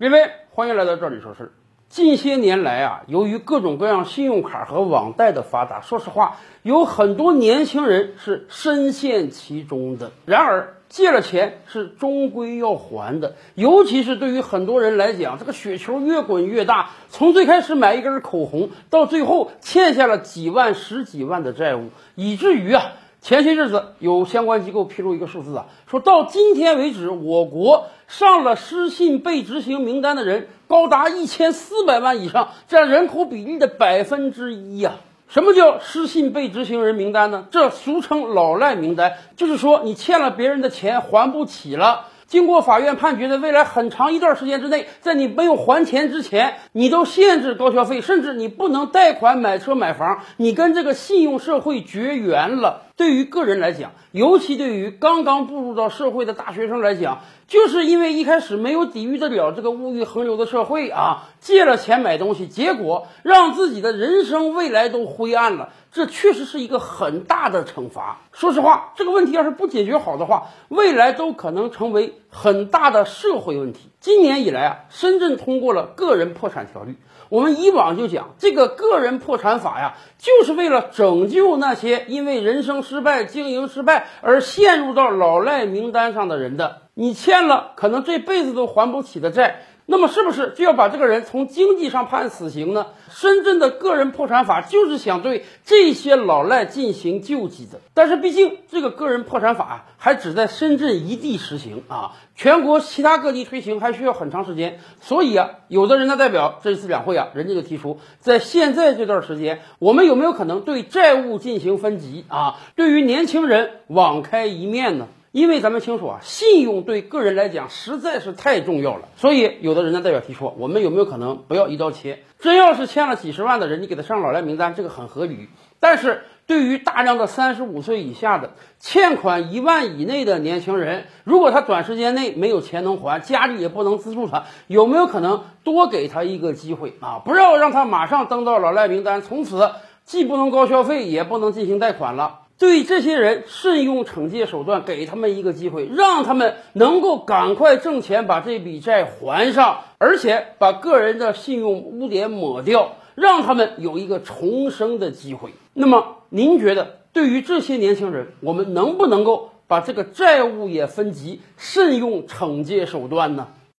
各位，欢迎来到这里说事。近些年来啊，由于各种各样信用卡和网贷的发达，说实话，有很多年轻人是深陷其中的。然而，借了钱是终归要还的，尤其是对于很多人来讲，这个雪球越滚越大。从最开始买一根口红，到最后欠下了几万、十几万的债务，以至于啊。前些日子有相关机构披露一个数字啊，说到今天为止，我国上了失信被执行名单的人高达一千四百万以上，占人口比例的百分之一呀。什么叫失信被执行人名单呢？这俗称老赖名单，就是说你欠了别人的钱还不起了。经过法院判决的未来很长一段时间之内，在你没有还钱之前，你都限制高消费，甚至你不能贷款买车买房，你跟这个信用社会绝缘了。对于个人来讲，尤其对于刚刚步入到社会的大学生来讲，就是因为一开始没有抵御得了这个物欲横流的社会啊，借了钱买东西，结果让自己的人生未来都灰暗了。这确实是一个很大的惩罚。说实话，这个问题要是不解决好的话，未来都可能成为很大的社会问题。今年以来啊，深圳通过了个人破产条例。我们以往就讲这个个人破产法呀，就是为了拯救那些因为人生失败、经营失败而陷入到老赖名单上的人的。你欠了可能这辈子都还不起的债。那么是不是就要把这个人从经济上判死刑呢？深圳的个人破产法就是想对这些老赖进行救济的。但是毕竟这个个人破产法还只在深圳一地实行啊，全国其他各地推行还需要很长时间。所以啊，有的人大代表这次两会啊，人家就提出，在现在这段时间，我们有没有可能对债务进行分级啊？对于年轻人网开一面呢？因为咱们清楚啊，信用对个人来讲实在是太重要了，所以有的人的代表提出，我们有没有可能不要一刀切？真要是欠了几十万的人，你给他上老赖名单，这个很合理。但是对于大量的三十五岁以下的欠款一万以内的年轻人，如果他短时间内没有钱能还，家里也不能资助他，有没有可能多给他一个机会啊？不要让他马上登到老赖名单，从此既不能高消费，也不能进行贷款了。对这些人慎用惩戒手段，给他们一个机会，让他们能够赶快挣钱，把这笔债还上，而且把个人的信用污点抹掉，让他们有一个重生的机会。那么，您觉得对于这些年轻人，我们能不能够把这个债务也分级，慎用惩戒手段呢？